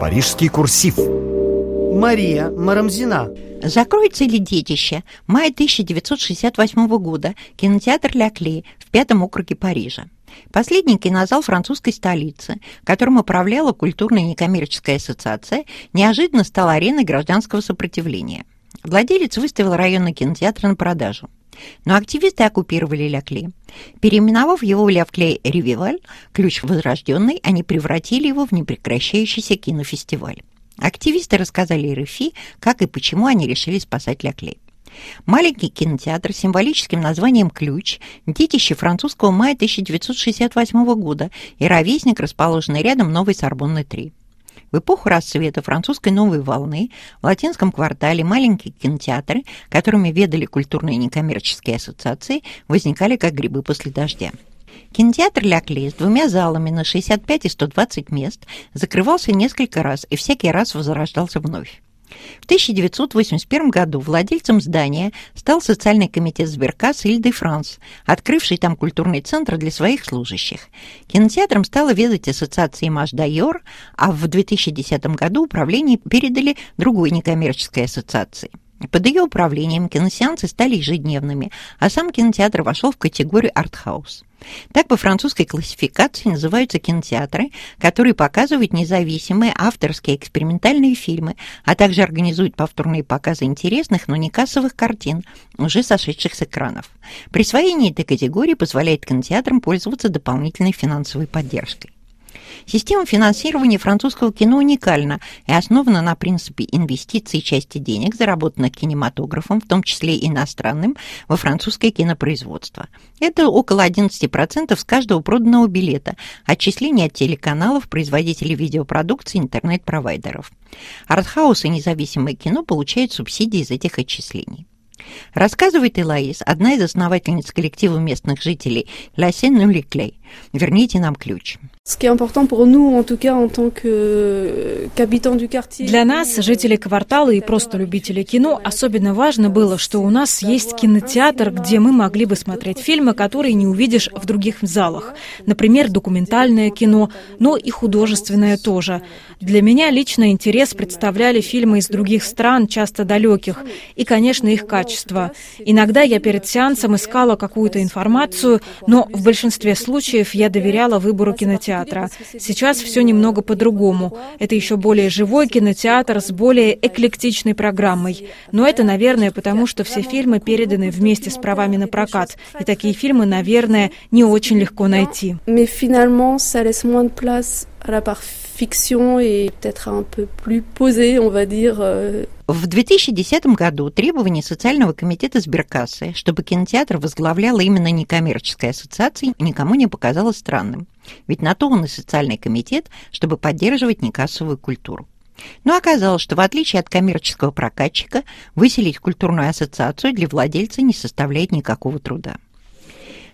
Парижский курсив Мария Марамзина Закроется ли детище? Мая 1968 года. Кинотеатр Ля Кле в пятом округе Парижа. Последний кинозал французской столицы, которым управляла культурная некоммерческая ассоциация, неожиданно стал ареной гражданского сопротивления. Владелец выставил районный кинотеатр на продажу. Но активисты оккупировали Лякле. Переименовав его в Лякле Ревиваль, ключ возрожденный, они превратили его в непрекращающийся кинофестиваль. Активисты рассказали РФИ, как и почему они решили спасать Ляклей. Маленький кинотеатр с символическим названием «Ключ» – детище французского мая 1968 года и ровесник, расположенный рядом Новой Сорбонны-3. В эпоху расцвета французской новой волны в латинском квартале маленькие кинотеатры, которыми ведали культурные некоммерческие ассоциации, возникали как грибы после дождя. Кинотеатр Ляклей с двумя залами на 65 и 120 мест закрывался несколько раз и всякий раз возрождался вновь. В 1981 году владельцем здания стал социальный комитет сберкассы Иль де Франс, открывший там культурный центр для своих служащих. Кинотеатром стала ведать ассоциация «Имаж Дайор», а в 2010 году управление передали другой некоммерческой ассоциации – под ее управлением киносеансы стали ежедневными, а сам кинотеатр вошел в категорию артхаус. Так по французской классификации называются кинотеатры, которые показывают независимые авторские экспериментальные фильмы, а также организуют повторные показы интересных, но не кассовых картин, уже сошедших с экранов. Присвоение этой категории позволяет кинотеатрам пользоваться дополнительной финансовой поддержкой. Система финансирования французского кино уникальна и основана на принципе инвестиций части денег, заработанных кинематографом, в том числе иностранным, во французское кинопроизводство. Это около 11% с каждого проданного билета, отчисления от телеканалов, производителей видеопродукции, интернет-провайдеров. Артхаус и независимое кино получают субсидии из этих отчислений. Рассказывает Элаис, одна из основательниц коллектива местных жителей «La Seine Клей». Верните нам ключ. Для нас, жителей квартала и просто любителей кино, особенно важно было, что у нас есть кинотеатр, где мы могли бы смотреть фильмы, которые не увидишь в других залах. Например, документальное кино, но и художественное тоже. Для меня лично интерес представляли фильмы из других стран, часто далеких, и, конечно, их качество. Иногда я перед сеансом искала какую-то информацию, но в большинстве случаев я доверяла выбору кинотеатра. Сейчас все немного по-другому. Это еще более живой кинотеатр с более эклектичной программой. Но это, наверное, потому что все фильмы переданы вместе с правами на прокат. И такие фильмы, наверное, не очень легко найти. Fiction et peut-être un peu plus posée, on va dire. Euh, в 2010 году требование Социального комитета сберкассы, чтобы кинотеатр возглавляла именно некоммерческая ассоциация, никому не показалось странным. Ведь на то он и социальный комитет, чтобы поддерживать некассовую культуру. Но оказалось, что в отличие от коммерческого прокатчика, выселить культурную ассоциацию для владельца не составляет никакого труда.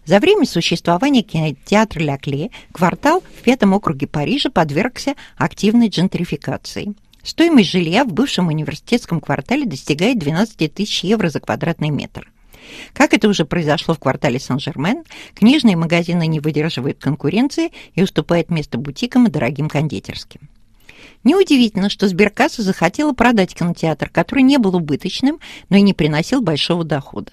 За время существования кинотеатра Ля Кле квартал в пятом округе Парижа подвергся активной джентрификации. Стоимость жилья в бывшем университетском квартале достигает 12 тысяч евро за квадратный метр. Как это уже произошло в квартале Сан-Жермен, книжные магазины не выдерживают конкуренции и уступают место бутикам и дорогим кондитерским. Неудивительно, что сберкасса захотела продать кинотеатр, который не был убыточным, но и не приносил большого дохода.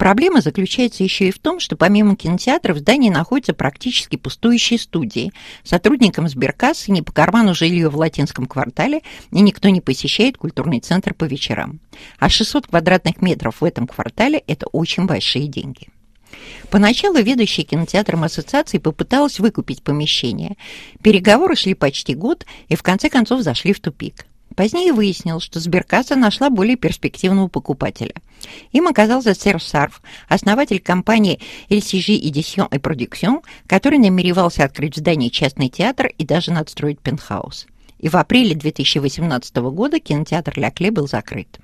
Проблема заключается еще и в том, что помимо кинотеатра в здании находятся практически пустующие студии. Сотрудникам сберкассы не по карману жилье в латинском квартале, и никто не посещает культурный центр по вечерам. А 600 квадратных метров в этом квартале – это очень большие деньги. Поначалу ведущая кинотеатром ассоциации попыталась выкупить помещение. Переговоры шли почти год и в конце концов зашли в тупик. Позднее выяснилось, что сберкасса нашла более перспективного покупателя. Им оказался Серж Сарф, основатель компании LCG Edition et Production, который намеревался открыть в здании частный театр и даже надстроить пентхаус. И в апреле 2018 года кинотеатр «Ля Кле» был закрыт.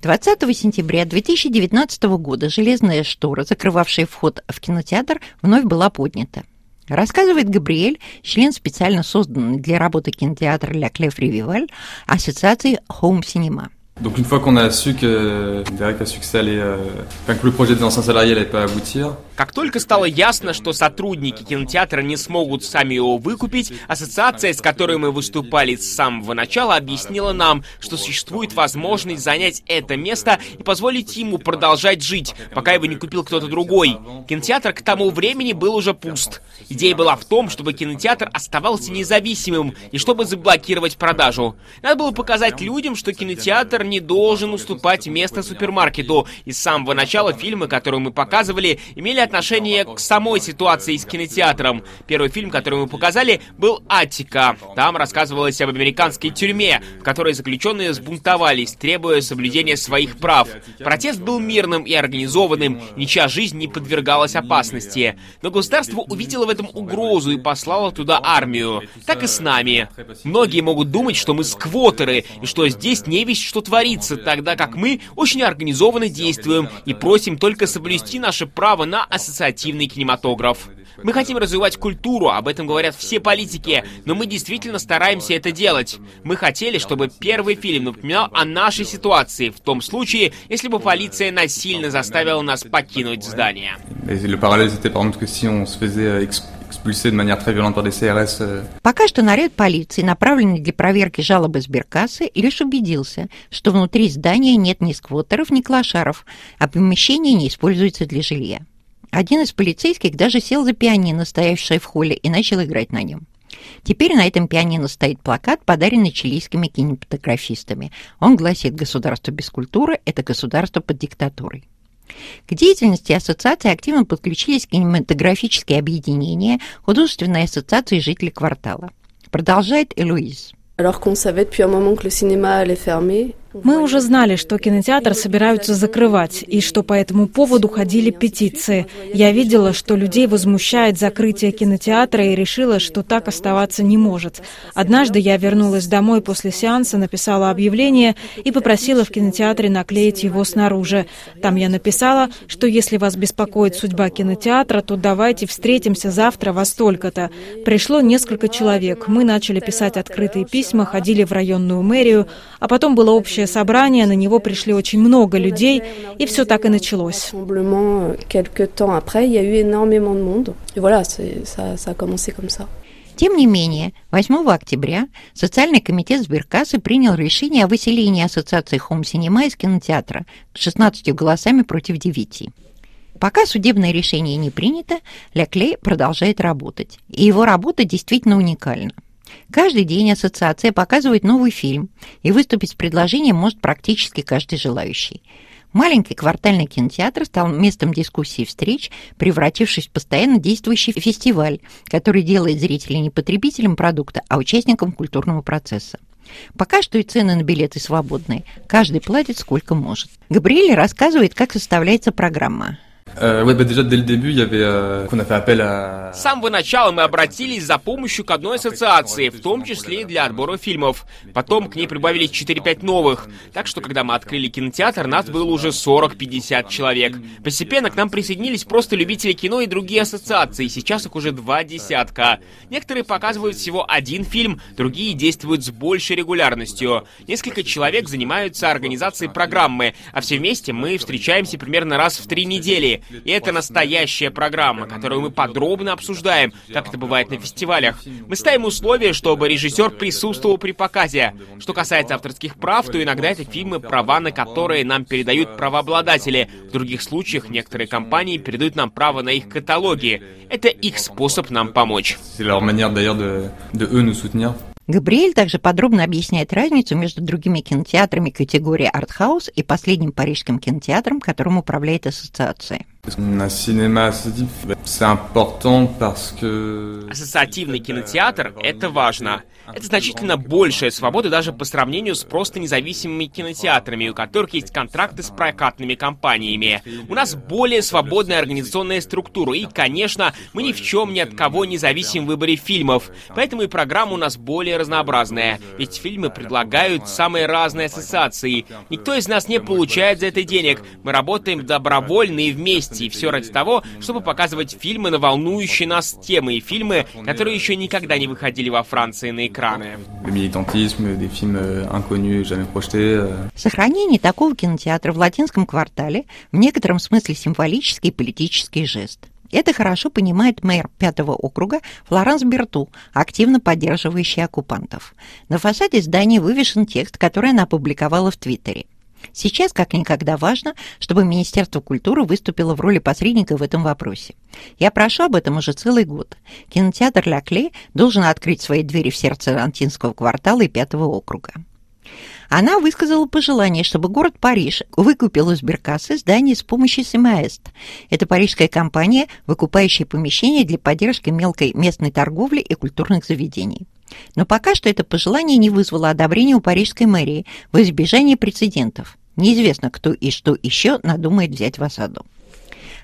20 сентября 2019 года железная штора, закрывавшая вход в кинотеатр, вновь была поднята. Рассказывает Габриэль, член специально созданной для работы кинотеатра «Ля Клев Ревиваль» ассоциации Home Cinema. Donc une fois qu'on a su que Derek a su que ça allait, euh, que le projet des anciens salariés n'allait pas aboutir, Как только стало ясно, что сотрудники кинотеатра не смогут сами его выкупить, ассоциация, с которой мы выступали с самого начала, объяснила нам, что существует возможность занять это место и позволить ему продолжать жить, пока его не купил кто-то другой. Кинотеатр к тому времени был уже пуст. Идея была в том, чтобы кинотеатр оставался независимым и чтобы заблокировать продажу. Надо было показать людям, что кинотеатр не должен уступать место супермаркету, и с самого начала фильмы, которые мы показывали, имели отношение к самой ситуации с кинотеатром. Первый фильм, который мы показали, был «Аттика». Там рассказывалось об американской тюрьме, в которой заключенные сбунтовались, требуя соблюдения своих прав. Протест был мирным и организованным, ничья жизнь не подвергалась опасности. Но государство увидело в этом угрозу и послало туда армию. Так и с нами. Многие могут думать, что мы сквотеры, и что здесь не весь что творится, тогда как мы очень организованно действуем и просим только соблюсти наше право на ассоциативный кинематограф. Мы хотим развивать культуру, об этом говорят все политики, но мы действительно стараемся это делать. Мы хотели, чтобы первый фильм напоминал о нашей ситуации, в том случае, если бы полиция насильно заставила нас покинуть здание. Пока что наряд полиции, направленный для проверки жалобы сберкассы, лишь убедился, что внутри здания нет ни сквотеров, ни клошаров, а помещение не используется для жилья. Один из полицейских даже сел за пианино, стоявшее в холле, и начал играть на нем. Теперь на этом пианино стоит плакат, подаренный чилийскими кинематографистами. Он гласит «Государство без культуры – это государство под диктатурой». К деятельности ассоциации активно подключились кинематографические объединения, художественные ассоциации жителей квартала. Продолжает Элуиз. Alors qu'on savait depuis un moment que le cinéma allait fermer, мы уже знали, что кинотеатр собираются закрывать, и что по этому поводу ходили петиции. Я видела, что людей возмущает закрытие кинотеатра и решила, что так оставаться не может. Однажды я вернулась домой после сеанса, написала объявление и попросила в кинотеатре наклеить его снаружи. Там я написала, что если вас беспокоит судьба кинотеатра, то давайте встретимся завтра во столько-то. Пришло несколько человек. Мы начали писать открытые письма, ходили в районную мэрию, а потом было общее собрание, на него пришли очень много людей, и все так и началось. Тем не менее, 8 октября Социальный комитет сберкассы принял решение о выселении Ассоциации Home Cinema из кинотеатра 16 голосами против 9. Пока судебное решение не принято, Ля Клей продолжает работать. И его работа действительно уникальна. Каждый день ассоциация показывает новый фильм, и выступить с предложением может практически каждый желающий. Маленький квартальный кинотеатр стал местом дискуссий и встреч, превратившись в постоянно действующий фестиваль, который делает зрителей не потребителем продукта, а участником культурного процесса. Пока что и цены на билеты свободные. Каждый платит сколько может. Габриэль рассказывает, как составляется программа. Euh, euh, С самого начала мы обратились за помощью к одной ассоциации, в том числе и для отбора фильмов. Потом к ней прибавились 4-5 новых. Так что, когда мы открыли кинотеатр, нас было уже 40-50 человек. Постепенно к нам присоединились просто любители кино и другие ассоциации. Сейчас их уже два десятка. Некоторые показывают всего один фильм, другие действуют с большей регулярностью. Несколько человек занимаются организацией программы, а все вместе мы встречаемся примерно раз в три недели. И это настоящая программа, которую мы подробно обсуждаем, как это бывает на фестивалях. Мы ставим условия, чтобы режиссер присутствовал при показе. Что касается авторских прав, то иногда это фильмы, права на которые нам передают правообладатели. В других случаях некоторые компании передают нам право на их каталоги. Это их способ нам помочь. Габриэль также подробно объясняет разницу между другими кинотеатрами категории артхаус и последним парижским кинотеатром, которым управляет ассоциация. Ассоциативный кинотеатр — это важно. Это значительно большая свобода даже по сравнению с просто независимыми кинотеатрами, у которых есть контракты с прокатными компаниями. У нас более свободная организационная структура, и, конечно, мы ни в чем ни от кого не зависим в выборе фильмов. Поэтому и программа у нас более разнообразная, ведь фильмы предлагают самые разные ассоциации. Никто из нас не получает за это денег. Мы работаем добровольно и вместе, И все ради того, чтобы показывать фильмы на волнующие нас темы и фильмы, которые еще никогда не выходили во Франции на экраны. Сохранение такого кинотеатра в латинском квартале в некотором смысле символический политический жест. Это хорошо понимает мэр пятого округа Флоранс Берту, активно поддерживающий оккупантов. На фасаде здания вывешен текст, который она опубликовала в Твиттере. Сейчас как никогда важно, чтобы Министерство культуры выступило в роли посредника в этом вопросе. Я прошу об этом уже целый год. Кинотеатр «Ля Кле» должен открыть свои двери в сердце Антинского квартала и Пятого округа. Она высказала пожелание, чтобы город Париж выкупил из Беркасы здание с помощью СМАЭСТ. Это парижская компания, выкупающая помещения для поддержки мелкой местной торговли и культурных заведений. Но пока что это пожелание не вызвало одобрения у парижской мэрии в избежание прецедентов. Неизвестно, кто и что еще надумает взять в осаду.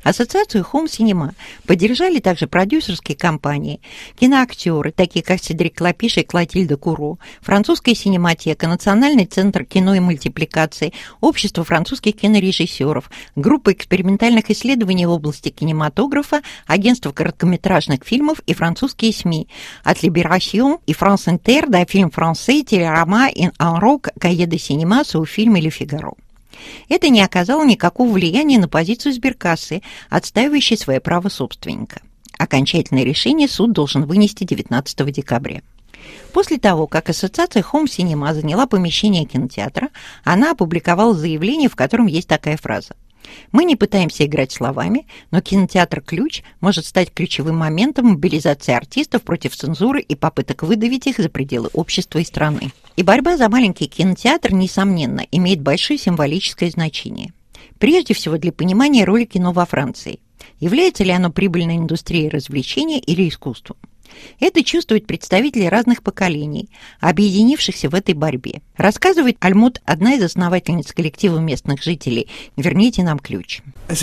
Ассоциацию Home Cinema поддержали также продюсерские компании, киноактеры, такие как Седрик Лапиш и Клотильда Куро, французская синематека, Национальный центр кино и мультипликации, Общество французских кинорежиссеров, группа экспериментальных исследований в области кинематографа, Агентство короткометражных фильмов и французские СМИ, от Libération и France Inter до фильм «Францей», телерама «In un rock», «Кае де синема», «Соуфильм» или «Фигаро». Это не оказало никакого влияния на позицию сберкассы, отстаивающей свое право собственника. Окончательное решение суд должен вынести 19 декабря. После того, как ассоциация Home Cinema заняла помещение кинотеатра, она опубликовала заявление, в котором есть такая фраза. Мы не пытаемся играть словами, но кинотеатр «Ключ» может стать ключевым моментом мобилизации артистов против цензуры и попыток выдавить их за пределы общества и страны. И борьба за маленький кинотеатр, несомненно, имеет большое символическое значение. Прежде всего для понимания роли кино во Франции. Является ли оно прибыльной индустрией развлечения или искусством? Это чувствуют представители разных поколений, объединившихся в этой борьбе. Рассказывает Альмут, одна из основательниц коллектива местных жителей. Верните нам ключ. Euh,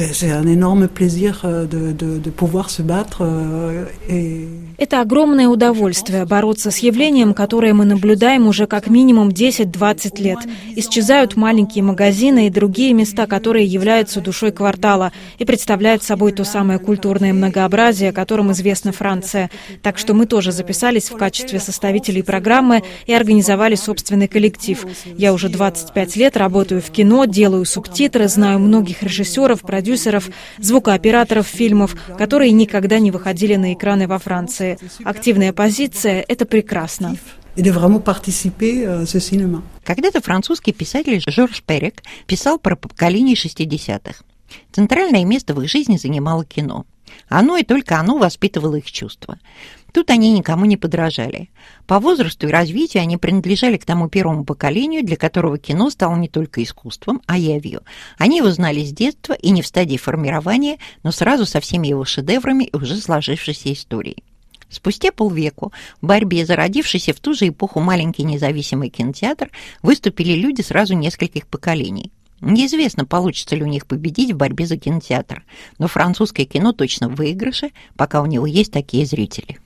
euh, Это огромное удовольствие бороться с явлением, которое мы наблюдаем уже как минимум 10-20 лет. Исчезают маленькие магазины и другие места, которые являются душой квартала и представляют собой то самое культурное многообразие, которым известна Франция. Так что мы тоже записались в качестве составителей программы и организовали собственный коллектив. Я уже 25 лет работаю в кино, делаю субтитры, знаю многих режиссеров, продюсеров, звукооператоров фильмов, которые никогда не выходили на экраны во Франции. Активная позиция — это прекрасно. Euh, Когда-то французский писатель Жорж Перек писал про поколение 60-х. Центральное место в их жизни занимало кино. Оно и только оно воспитывало их чувства. Тут они никому не подражали. По возрасту и развитию они принадлежали к тому первому поколению, для которого кино стало не только искусством, а явью. Они его знали с детства и не в стадии формирования, но сразу со всеми его шедеврами и уже сложившейся историей. Спустя полвеку в борьбе, зародившейся в ту же эпоху маленький независимый кинотеатр, выступили люди сразу нескольких поколений. Неизвестно, получится ли у них победить в борьбе за кинотеатр, но французское кино точно в выигрыше, пока у него есть такие зрители.